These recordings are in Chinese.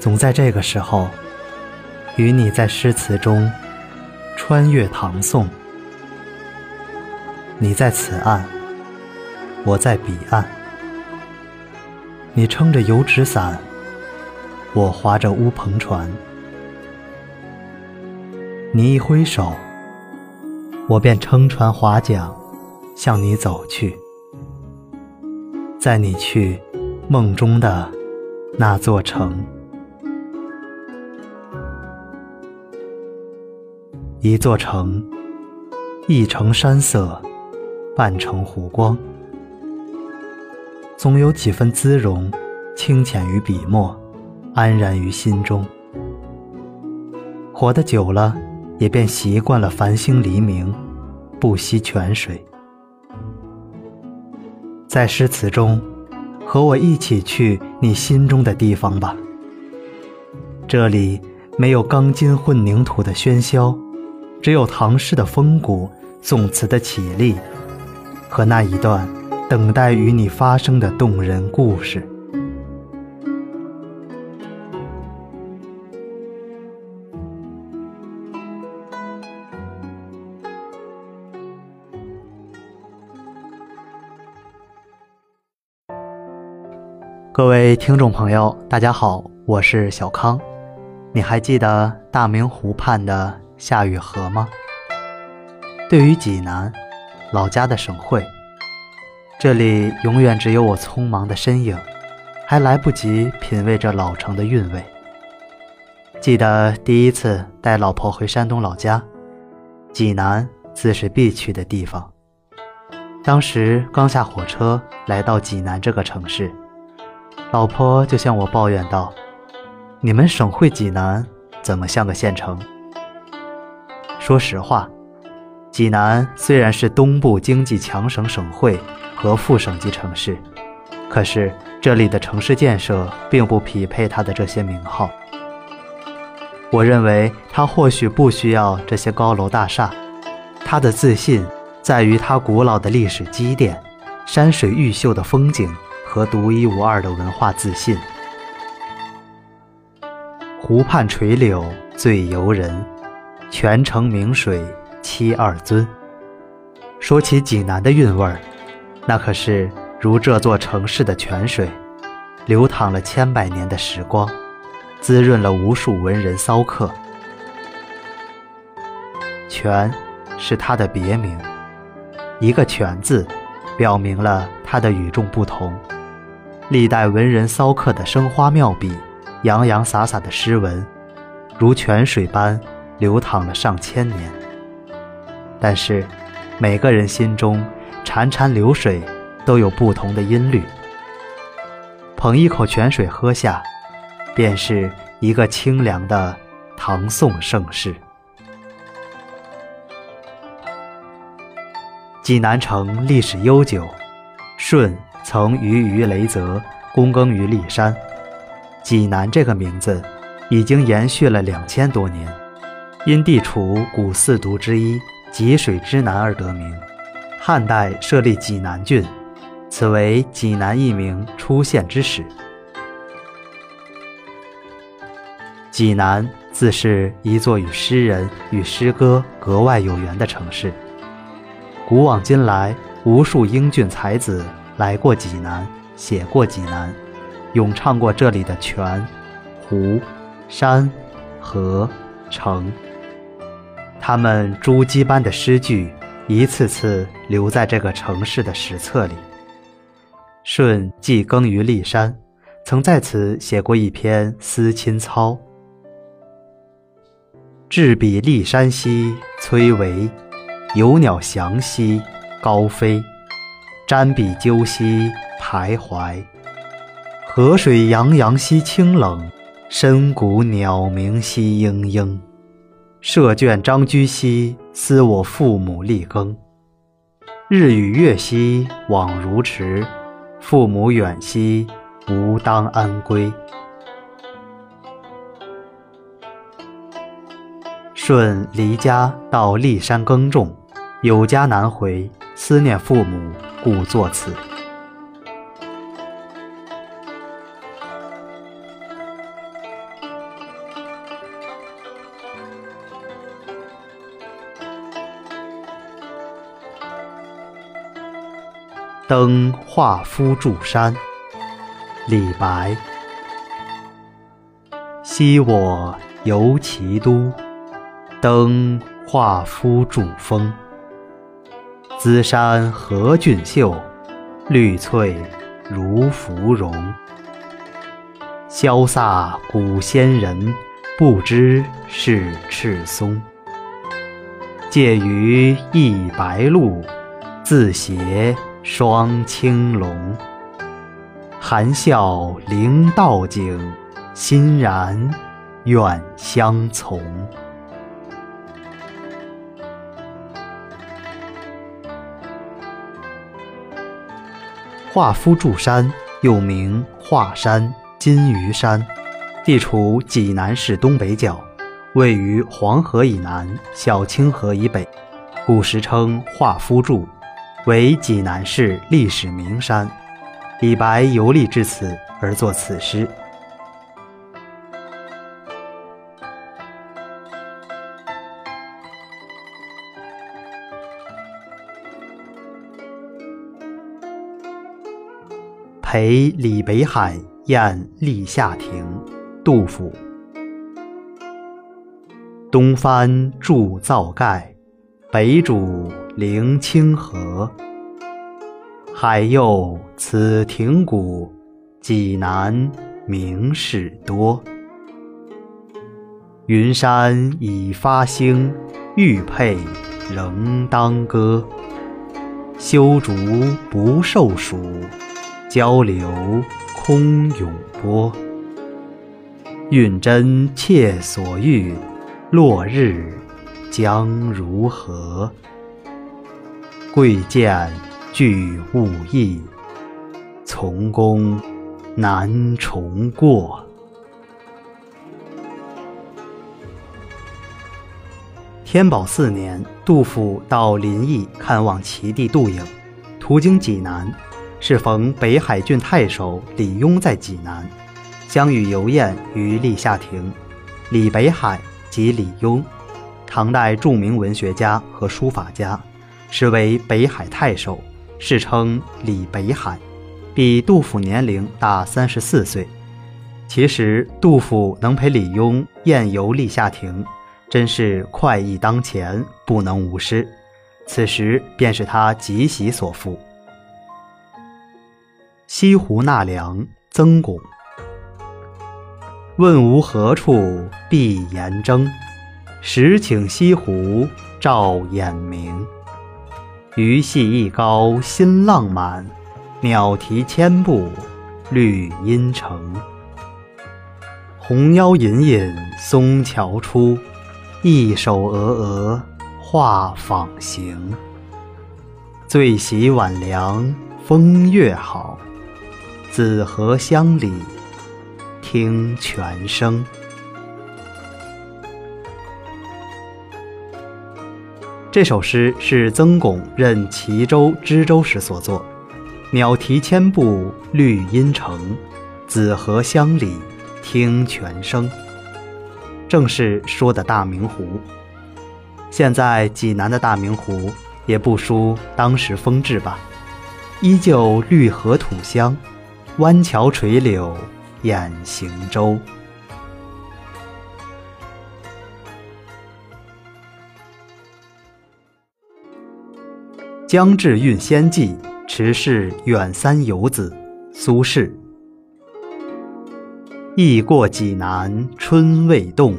总在这个时候，与你在诗词中穿越唐宋。你在此岸，我在彼岸。你撑着油纸伞，我划着乌篷船。你一挥手，我便撑船划桨，向你走去。在你去梦中的那座城，一座城，一城山色。半城湖光，总有几分姿容，清浅于笔墨，安然于心中。活得久了，也便习惯了繁星黎明，不惜泉水。在诗词中，和我一起去你心中的地方吧。这里没有钢筋混凝土的喧嚣，只有唐诗的风骨，宋词的绮丽。和那一段等待与你发生的动人故事。各位听众朋友，大家好，我是小康。你还记得大明湖畔的夏雨荷吗？对于济南。老家的省会，这里永远只有我匆忙的身影，还来不及品味这老城的韵味。记得第一次带老婆回山东老家，济南自是必去的地方。当时刚下火车来到济南这个城市，老婆就向我抱怨道：“你们省会济南怎么像个县城？”说实话。济南虽然是东部经济强省省会和副省级城市，可是这里的城市建设并不匹配它的这些名号。我认为它或许不需要这些高楼大厦，它的自信在于它古老的历史积淀、山水玉秀的风景和独一无二的文化自信。湖畔垂柳醉游人，泉城明水。七二尊。说起济南的韵味儿，那可是如这座城市的泉水，流淌了千百年的时光，滋润了无数文人骚客。泉是它的别名，一个“泉”字，表明了它的与众不同。历代文人骚客的生花妙笔、洋洋洒洒的诗文，如泉水般流淌了上千年。但是，每个人心中潺潺流水都有不同的音律。捧一口泉水喝下，便是一个清凉的唐宋盛世。济南城历史悠久，舜曾于于雷泽，躬耕于骊山。济南这个名字已经延续了两千多年，因地处古四渎之一。济水之南而得名，汉代设立济南郡，此为济南一名出现之始。济南自是一座与诗人与诗歌格外有缘的城市。古往今来，无数英俊才子来过济南，写过济南，咏唱过这里的泉、湖、山、河、城。他们珠玑般的诗句，一次次留在这个城市的史册里。舜既耕于骊山，曾在此写过一篇《思亲操》：“至彼骊山兮崔嵬，有鸟翔兮高飞，瞻彼鸠兮徘徊。河水洋洋兮清冷，深谷鸟鸣兮嘤嘤。”舍卷张居兮，思我父母力耕；日与月兮，往如迟。父母远兮，吾当安归。舜离家到骊山耕种，有家难回，思念父母，故作此。登华夫柱山。李白。昔我游其都，登华夫柱峰。兹山何俊秀，绿翠如芙蓉。潇飒古仙人，不知是赤松。介于一白鹭，自携双青龙。含笑临道景，欣然远相从。华夫柱山又名华山、金鱼山，地处济南市东北角，位于黄河以南、小清河以北，古时称华夫柱，为济南市历史名山。李白游历至此而作此诗。陪李北海宴立夏亭，杜甫。东藩筑造盖，北渚临清河。海右此亭古，济南名士多。云山已发兴，玉佩仍当歌。修竹不受暑。交流空涌波，运真切所欲，落日将如何？贵贱俱物异，从公难重过。天宝四年，杜甫到临邑看望其弟杜颖，途经济南。适逢北海郡太守李邕在济南，相与游宴于立夏亭。李北海即李邕，唐代著名文学家和书法家，实为北海太守，世称李北海，比杜甫年龄大三十四岁。其实杜甫能陪李邕宴游立夏亭，真是快意当前，不能无失。此时便是他极喜所赋。西湖纳凉，曾巩。问吾何处碧岩争？时请西湖照眼明。鱼戏一篙新浪满，鸟啼千步绿阴城。红腰隐隐松桥出，一手峨峨画舫行。最喜晚凉风月好。紫荷香里听泉声。这首诗是曾巩任齐州知州时所作。鸟啼千步绿阴城，紫荷香里听泉声。正是说的大明湖。现在济南的大明湖也不输当时风致吧，依旧绿荷土香。弯桥垂柳掩行舟。江至运仙迹，池是远三游子。苏轼。忆过济南春未动，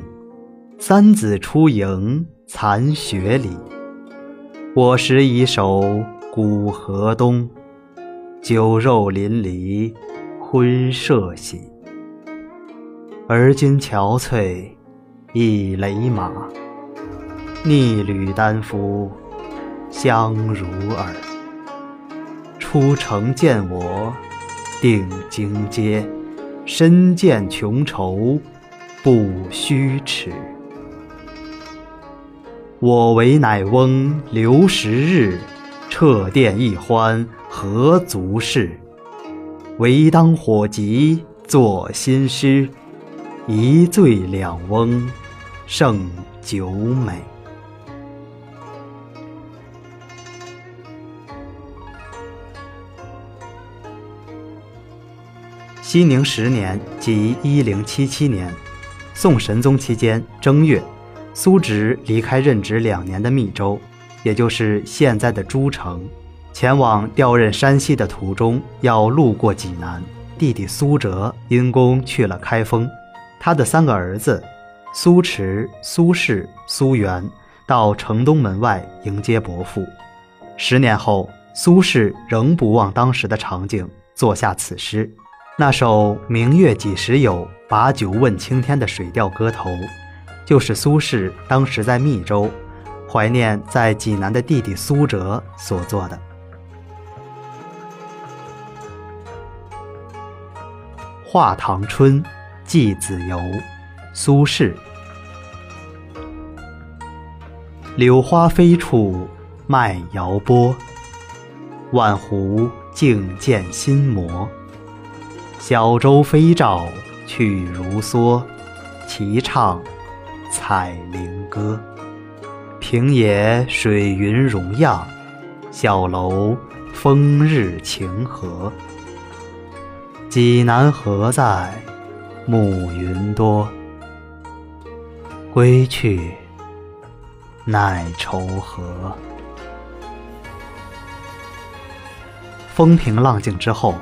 三子出营残雪里。我时已守古河东，酒肉淋漓。婚社喜，而今憔悴一雷马，逆旅丹夫相如耳。出城见我定惊街，身见穷愁不须耻。我为乃翁留十日，撤殿一欢何足视？唯当火急作新诗，一醉两翁胜酒美。熙宁十年，即一零七七年，宋神宗期间正月，苏植离开任职两年的密州，也就是现在的诸城，前往调任山西的途中，要路过济南。弟弟苏辙因公去了开封，他的三个儿子苏迟、苏轼、苏元到城东门外迎接伯父。十年后，苏轼仍不忘当时的场景，作下此诗。那首“明月几时有，把酒问青天”的水调歌头，就是苏轼当时在密州，怀念在济南的弟弟苏辙所作的。《画堂春·寄子由》苏轼：柳花飞处麦摇波，万湖镜见新模。小舟飞棹去如梭，齐唱彩菱歌。平野水云容漾，小楼风日晴和。济南何在？暮云多。归去，奈愁何？风平浪静之后，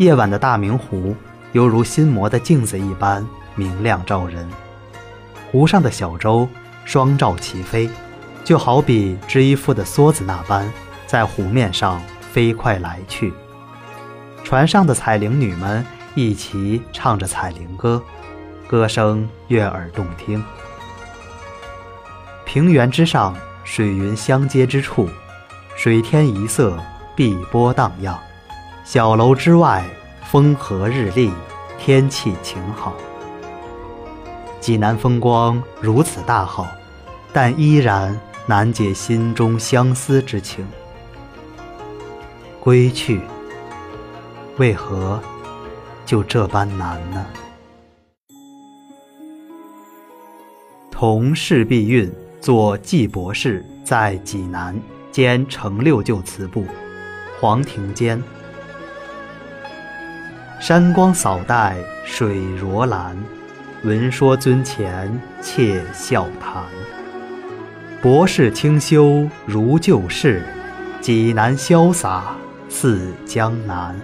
夜晚的大明湖犹如新磨的镜子一般明亮照人。湖上的小舟双照齐飞，就好比织衣服的梭子那般，在湖面上飞快来去。船上的彩铃女们一齐唱着彩铃歌，歌声悦耳动听。平原之上，水云相接之处，水天一色，碧波荡漾；小楼之外，风和日丽，天气晴好。济南风光如此大好，但依然难解心中相思之情。归去。为何就这般难呢？同释必运做季博士在济南兼成六旧词部，黄庭坚。山光扫带水若蓝，闻说尊前窃笑谈。博士清修如旧事，济南潇洒似江南。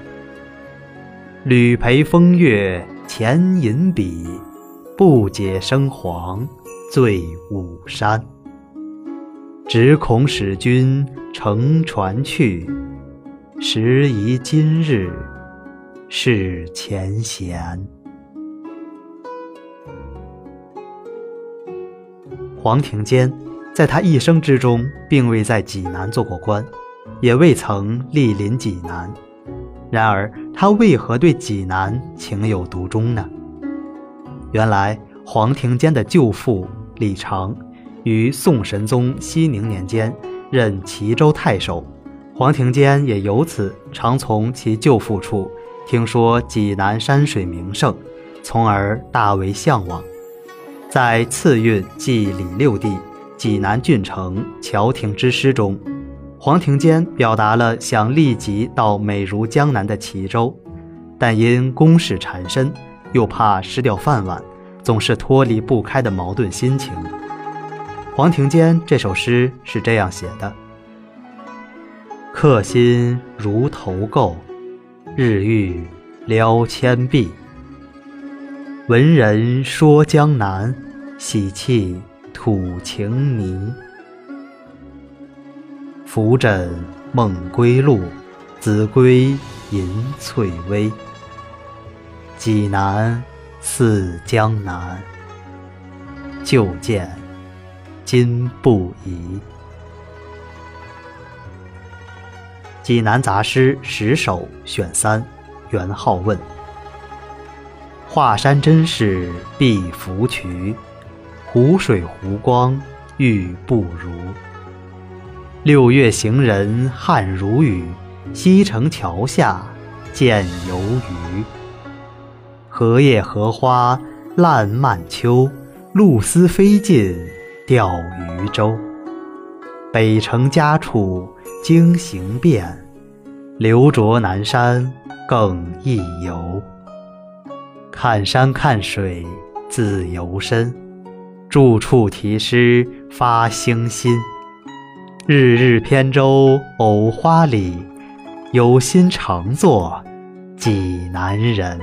屡陪风月前饮笔，不解生黄醉五山。只恐使君乘船去，时宜今日是前嫌。黄庭坚在他一生之中，并未在济南做过官，也未曾莅临济南。然而，他为何对济南情有独钟呢？原来，黄庭坚的舅父李长于宋神宗熙宁年间任齐州太守，黄庭坚也由此常从其舅父处听说济南山水名胜，从而大为向往。在次韵记李六弟济南郡城桥亭之诗中。黄庭坚表达了想立即到美如江南的齐州，但因公事缠身，又怕失掉饭碗，总是脱离不开的矛盾心情。黄庭坚这首诗是这样写的：“客心如投垢，日欲撩千壁。闻人说江南，喜气土情泥。”浮枕梦归路，子规吟翠微。济南似江南，旧见今不疑。济南杂诗十首选三，元好问。华山真是碧浮渠，湖水湖光玉不如。六月行人汗如雨，西城桥下见游鱼。荷叶荷花烂漫秋，露丝飞尽钓鱼舟。北城家处经行遍，留着南山更一游。看山看水自由身，住处题诗发兴心。日日扁舟藕花里，有心常作济南人。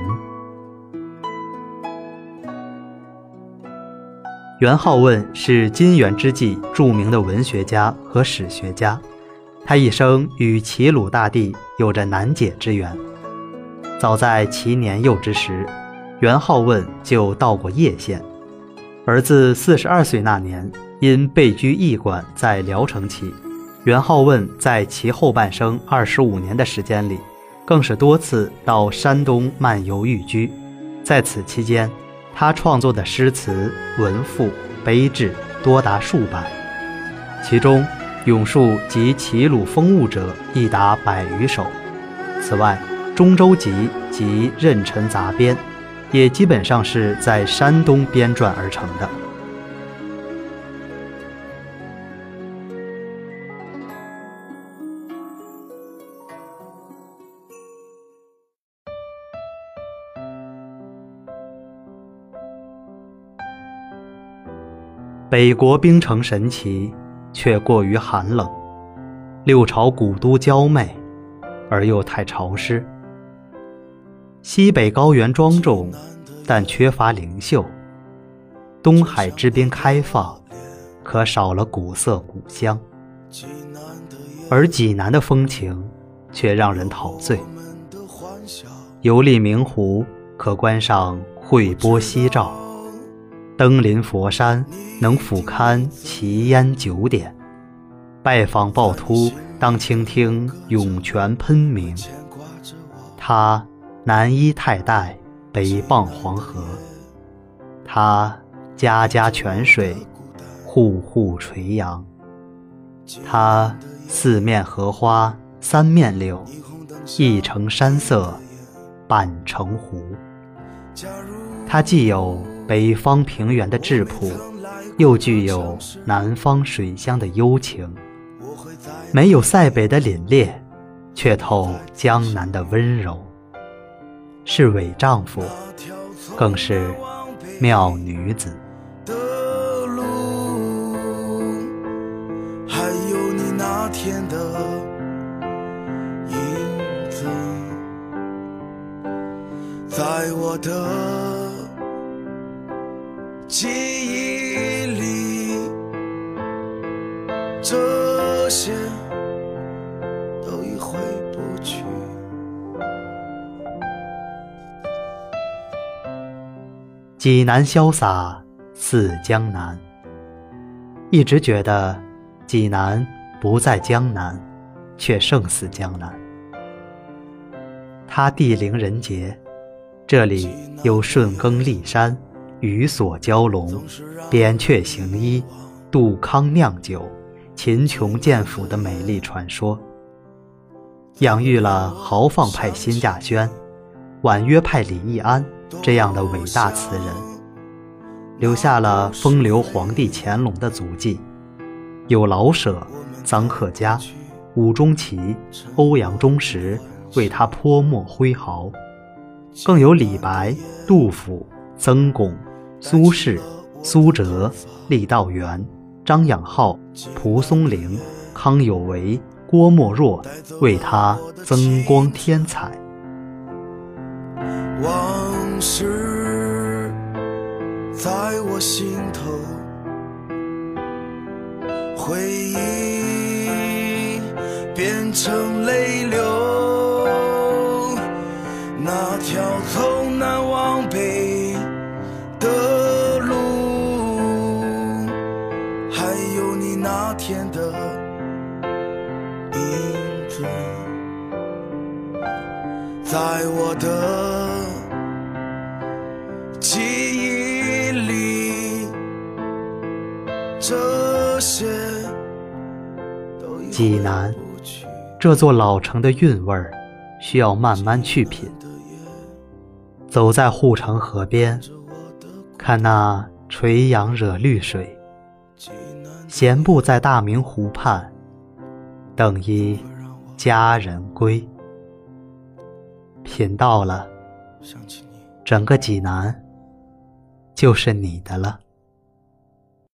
元好问是金元之际著名的文学家和史学家，他一生与齐鲁大地有着难解之缘。早在其年幼之时，元好问就到过叶县，而自四十二岁那年。因被居驿馆在聊城起，元好问在其后半生二十五年的时间里，更是多次到山东漫游寓居。在此期间，他创作的诗词、文赋、碑志多达数百，其中咏述及齐鲁风物者亦达百余首。此外，《中州集》及《任辰杂编》，也基本上是在山东编撰而成的。北国冰城神奇，却过于寒冷；六朝古都娇媚，而又太潮湿。西北高原庄重，但缺乏灵秀；东海之滨开放，可少了古色古香。而济南的风情，却让人陶醉。游历明湖，可观赏惠波夕照。登临佛山，能俯瞰奇烟九点；拜访趵突，当倾听涌泉喷鸣。他南依太岱，北傍黄河；他家家泉水，户户垂杨；他四面荷花，三面柳，一城山色，半城湖。它既有北方平原的质朴，又具有南方水乡的幽情，没有塞北的凛冽，却透江南的温柔。是伪丈夫，更是妙女子。还有你那天的影子，在我的。记忆里，这些都已回不去。济南潇洒似江南，一直觉得济南不在江南，却胜似江南。它地灵人杰，这里有顺耕历山。鱼锁蛟龙，扁鹊行医，杜康酿酒，秦琼剑府的美丽传说，养育了豪放派辛稼轩、婉约派李易安这样的伟大词人，留下了风流皇帝乾隆的足迹，有老舍、臧克家、伍中奇、欧阳中石为他泼墨挥毫，更有李白、杜甫、曾巩。苏轼、苏辙、郦道元、张养浩、蒲松龄、康有为、郭沫若为他增光添彩。往事在我心头，回忆变成泪流，天的影子，在我的记忆里，这些济南这座老城的韵味儿，需要慢慢去品。走在护城河边，看那垂杨惹绿水。闲步在大明湖畔，等一佳人归。品到了。整个济南就是你的了。